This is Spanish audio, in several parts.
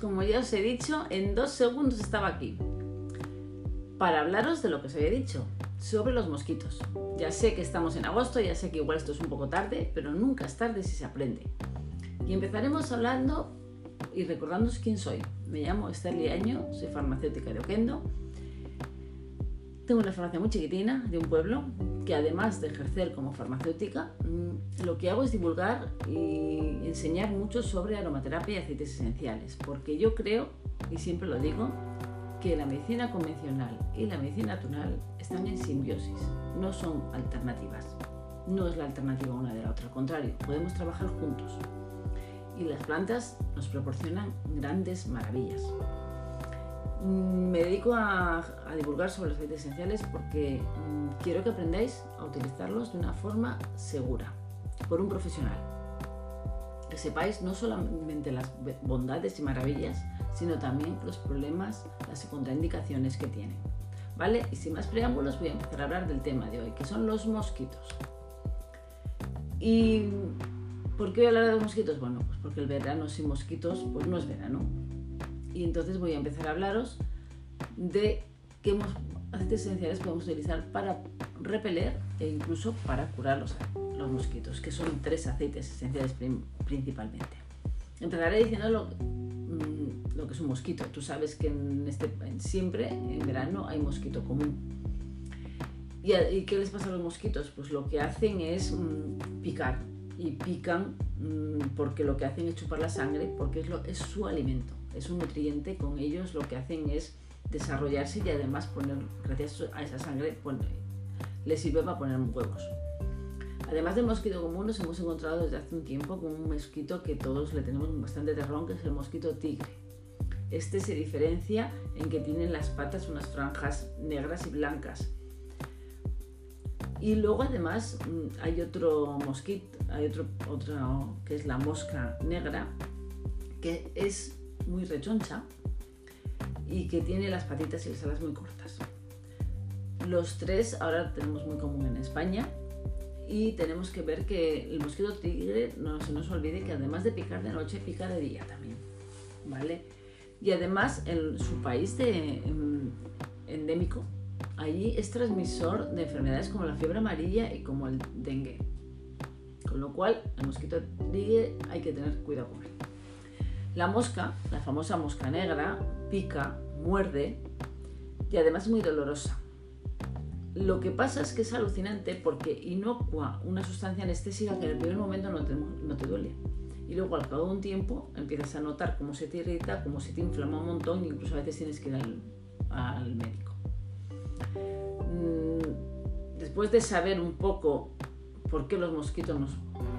como ya os he dicho, en dos segundos estaba aquí para hablaros de lo que os había dicho, sobre los mosquitos. Ya sé que estamos en agosto, ya sé que igual esto es un poco tarde, pero nunca es tarde si se aprende. Y empezaremos hablando y recordándoos quién soy. Me llamo Esther Liaño, soy farmacéutica de Oquendo. Tengo una farmacia muy chiquitina de un pueblo que además de ejercer como farmacéutica, mm, lo que hago es divulgar y enseñar mucho sobre aromaterapia y aceites esenciales, porque yo creo, y siempre lo digo, que la medicina convencional y la medicina natural están en simbiosis, no son alternativas. No es la alternativa una de la otra, al contrario, podemos trabajar juntos. Y las plantas nos proporcionan grandes maravillas. Mm, me dedico a, divulgar sobre los aceites esenciales porque mm, quiero que aprendáis a utilizarlos de una forma segura, por un profesional. Que sepáis no solamente las bondades y maravillas, sino también los problemas, las contraindicaciones que tienen. ¿Vale? Y sin más preámbulos voy a empezar a hablar del tema de hoy, que son los mosquitos. ¿Y por qué voy a hablar de los mosquitos? Bueno, pues porque el verano sin mosquitos pues no es verano. Y entonces voy a empezar a hablaros de qué aceites esenciales podemos utilizar para repeler e incluso para curar los, los mosquitos, que son tres aceites esenciales principalmente. Empezaré diciendo lo, mm, lo, que es un mosquito. Tú sabes que en este, siempre en verano hay mosquito común. ¿Y, qué les pasa a los mosquitos? Pues lo que hacen es mm, picar. Y pican mm, porque lo que hacen es chupar la sangre, porque es, lo, es su alimento, es un nutriente. Con ellos lo que hacen es desarrollarse y además poner, gracias a esa sangre, les sirve para poner huevos. Además del mosquito común, nos hemos encontrado desde hace un tiempo con un mosquito que todos le tenemos bastante terror, que es el mosquito tigre. Este se diferencia en que tienen las patas unas franjas negras y blancas. Y luego además mm, hay otro mosquito, hay otro, otro que es la mosca negra, que es muy rechoncha y que tiene las patitas y las alas muy cortas. Los tres ahora tenemos muy común en España y tenemos que ver que el mosquito tigre no se nos olvide que además de picar de noche pica de día también vale y además en su país de, endémico allí es transmisor de enfermedades como la fiebre amarilla y como el dengue. Con lo cual el mosquito tigre hay que tener cuidado con él la mosca la famosa mosca negra pica muerde y además es muy dolorosa lo que pasa es que es alucinante porque inocua una sustancia anestésica que en el primer momento no te, no te duele. Y luego al cabo de un tiempo empiezas a notar cómo se te irrita, cómo se te inflama un montón e incluso a veces tienes que ir al, médico. Mm, después de saber un poco por qué los mosquitos nos,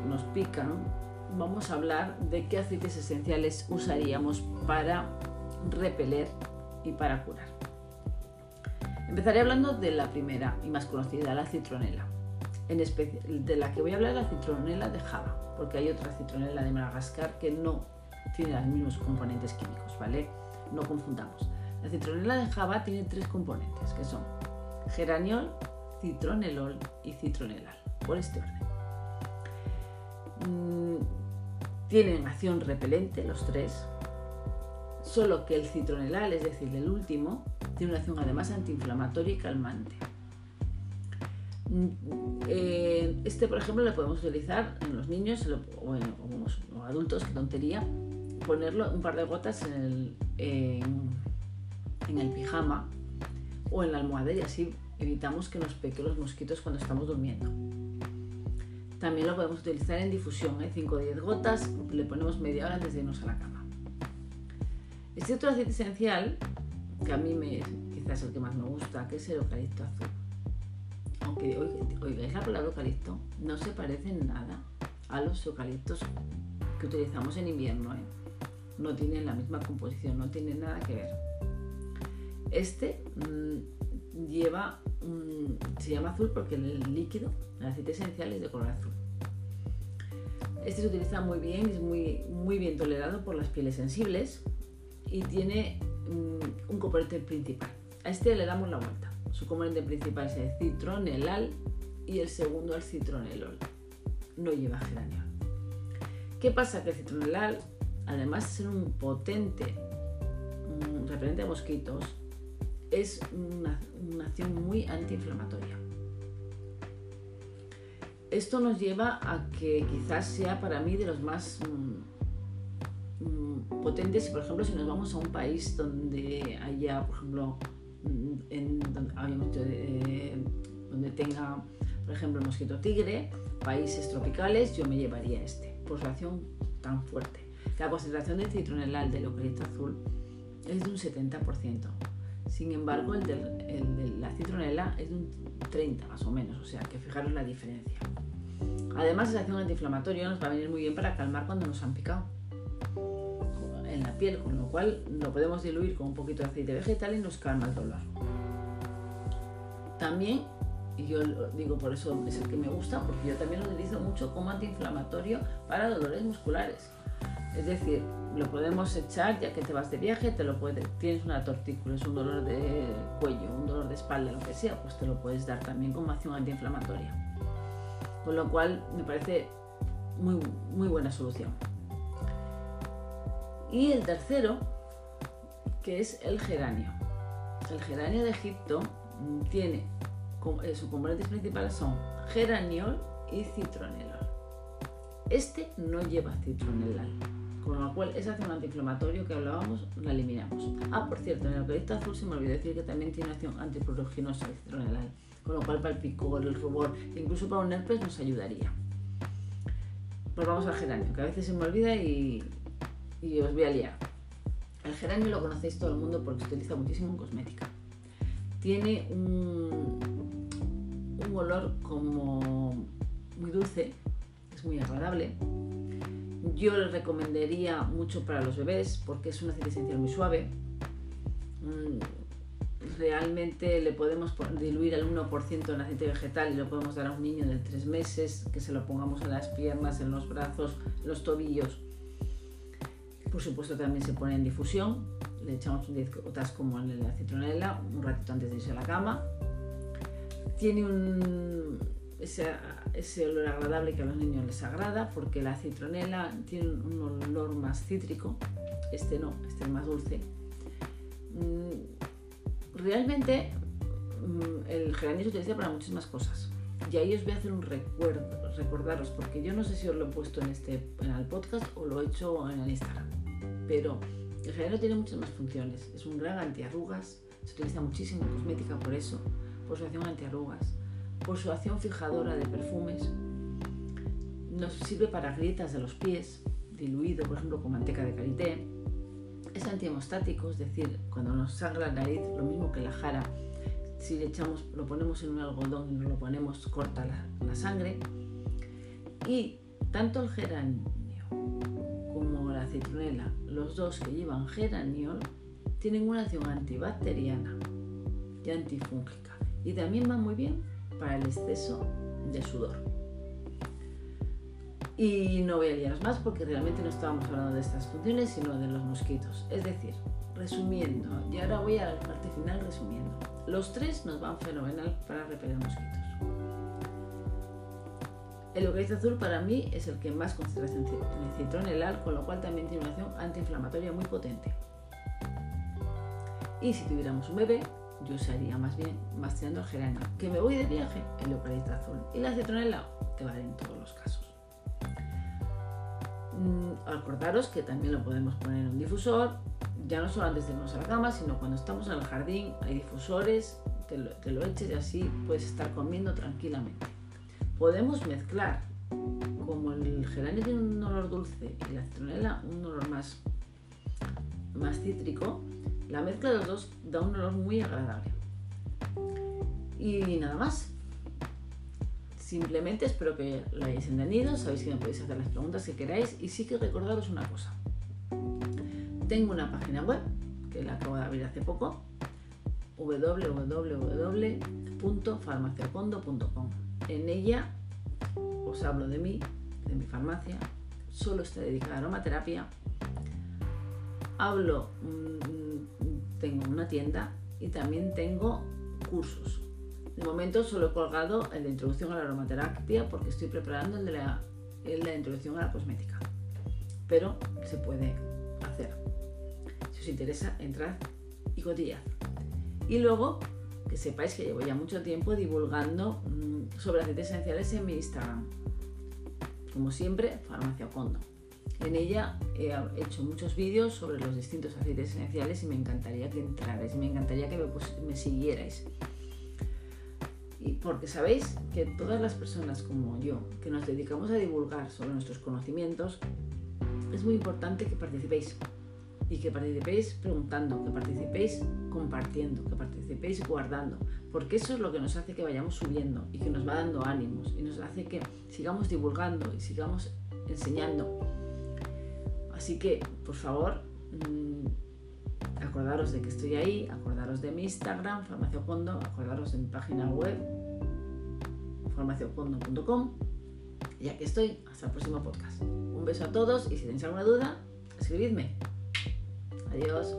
nos pican, vamos a hablar de qué aceites esenciales usaríamos para repeler y para curar. Empezaré hablando de la primera y más conocida, la citronela. De la que voy a hablar la citronela de Java, porque hay otra citronela de Madagascar que no tiene los mismos componentes químicos, ¿vale? No confundamos. La citronela de Java tiene tres componentes, que son geraniol, citronelol y citronelal, por este orden. Tienen acción repelente los tres, solo que el citronelal, es decir, el último, tiene una acción además antiinflamatoria y calmante. Mm, eh, este, por ejemplo, lo podemos utilizar en los niños o en los adultos, qué tontería, ponerlo un par de gotas en el, pijama o en la almohada y así evitamos que nos pequen los mosquitos cuando estamos durmiendo. También lo podemos utilizar en difusión, 5 o 10 gotas, le ponemos media hora antes de irnos a la cama. Este otro aceite esencial que a mí me, quizás el que más me gusta, que es el eucalipto azul. Aunque oigáis la palabra eucalipto, no se parece en nada a los eucaliptos que utilizamos en invierno. ¿eh? No tienen la misma composición, no tienen nada que ver. Este mm, lleva, se llama azul porque el líquido, el aceite esencial es de color azul. Este se utiliza muy bien es muy, muy bien tolerado por las pieles sensibles y tiene mm, un componente principal. A este le damos la vuelta. Su componente principal es el citronelal y el segundo el citronelol. No lleva geraniol. ¿Qué pasa? Que el citronelal además de ser un potente repelente de mosquitos, es una, acción muy antiinflamatoria. Esto nos lleva a que quizás sea para mí de los más mm, mm, potentes, por ejemplo, si nos vamos a un país donde haya, por ejemplo, mm, en, eh, donde, tenga, por ejemplo, el mosquito tigre, países tropicales, yo me llevaría este, por su acción tan fuerte. La concentración de citronelal del eucalipto azul es de un 70%. Sin embargo, el la citronela es de un 30 más o menos, o sea que fijaros la diferencia. Además, esa acción antiinflamatoria nos va a venir muy bien para calmar cuando nos han picado en la piel, con lo cual lo podemos diluir con un poquito de aceite vegetal y nos calma el dolor. También, y yo digo por eso es el que me gusta, porque yo también lo utilizo mucho como antiinflamatorio para dolores musculares. Es decir, lo podemos echar ya que te vas de viaje, te lo puedes, tienes una tortícula, es un dolor de cuello, un dolor de espalda, lo que sea, pues te lo puedes dar también como acción antiinflamatoria. Con lo cual me parece muy, muy buena solución. Y el tercero, que es el geranio. El geranio de Egipto tiene, eh, sus componentes principales son geraniol y citronelol. Este no lleva citronelal con lo cual esa acción antiinflamatoria que hablábamos la eliminamos. Ah, por cierto, en el eucalipto azul se me olvidó decir que también tiene acción antipruriginosa y citronelal, con lo cual para el picor, el rubor, incluso para un herpes nos ayudaría. Pues vamos al geranio, que a veces se me olvida y, y os voy a liar. El geranio lo conocéis todo el mundo porque se utiliza muchísimo en cosmética. Tiene un, un olor como muy dulce, es muy agradable yo le recomendaría mucho para los bebés porque es un aceite esencial muy suave. Mm, realmente le podemos diluir al 1% en aceite vegetal y lo podemos dar a un niño de 3 meses, que se lo pongamos en las piernas, en los brazos, en los tobillos. Por supuesto también se pone en difusión, le echamos 10 gotas como en la citronela un ratito antes de irse a la cama. Tiene un, ese, olor agradable que a los niños les agrada, porque la citronela tiene un olor más cítrico, este no, este es más dulce. Mm, realmente mm, el geranio se utiliza para muchísimas cosas. Y ahí os voy a hacer un recuerdo, recordaros, porque yo no sé si os lo he puesto en, este, en el podcast o lo he hecho en el Instagram, pero el geranio tiene muchas más funciones. Es un gran antiarrugas, se utiliza muchísimo en cosmética por eso, por su acción antiarrugas por su acción fijadora de perfumes. Nos sirve para grietas de los pies, diluido, por ejemplo, con manteca de karité. Es antihemostático, es decir, cuando nos sangra la nariz, lo mismo que la jara, si le echamos, lo ponemos en un algodón y nos lo ponemos, corta la, sangre. Y tanto el geranio como la citronela, los dos que llevan geraniol, tienen una acción antibacteriana y antifúngica. Y también van muy bien para el exceso de sudor. Y no voy a liaros más porque realmente no estábamos hablando de estas funciones, sino de los mosquitos. Es decir, resumiendo, y ahora voy a la parte final resumiendo. Los tres nos van fenomenal para repeler mosquitos. El eucalipto azul para mí es el que más concentración tiene citronelal, con lo cual también tiene una acción antiinflamatoria muy potente. Y si tuviéramos un bebé, yo usaría más bien más tirando el geranio. Que me voy de viaje, el eucalipto azul. Y la citronela te vale en todos los casos. Mm, acordaros que también lo podemos poner en un difusor, ya no solo antes de irnos a la cama, sino cuando estamos en el jardín, hay difusores, te lo, te lo eches y así puedes estar comiendo tranquilamente. Podemos mezclar, como el geranio tiene un olor dulce y la citronela un olor más, más cítrico, la mezcla de los dos da un olor muy agradable. Y nada más. Simplemente espero que lo hayáis entendido. Sabéis que me podéis hacer las preguntas que queráis. Y sí que recordaros una cosa. Tengo una página web que la acabo de abrir hace poco www.farmaciacondo.com. En ella os hablo de mí, de mi farmacia, solo está dedicada a aromaterapia. Hablo tengo una tienda y también tengo cursos. De momento solo he colgado el de introducción a la aromaterapia porque estoy preparando el de la, introducción a la cosmética. pero se puede hacer. Si os interesa, entrad y cotillad. Y luego, que sepáis que llevo ya mucho tiempo divulgando mm, sobre aceites esenciales en mi Instagram. Como siempre, Farmacia Condo. En ella he hecho muchos vídeos sobre los distintos aceites esenciales y me encantaría que entrarais, me encantaría que me, me siguierais. Y porque sabéis que todas las personas como yo, que nos dedicamos a divulgar sobre nuestros conocimientos, es muy importante que participéis. Y que participéis preguntando, que participéis compartiendo, que participéis guardando. Porque eso es lo que nos hace que vayamos subiendo y que nos va dando ánimos y nos hace que sigamos divulgando y sigamos enseñando Así que, por favor, mm, acordaros de que estoy ahí, acordaros de mi Instagram, farmaciocondo, acordaros de mi página web, farmaciocondo.com. Y aquí estoy, hasta el próximo podcast. Un beso a todos y si tenéis alguna duda, escribidme. Adiós.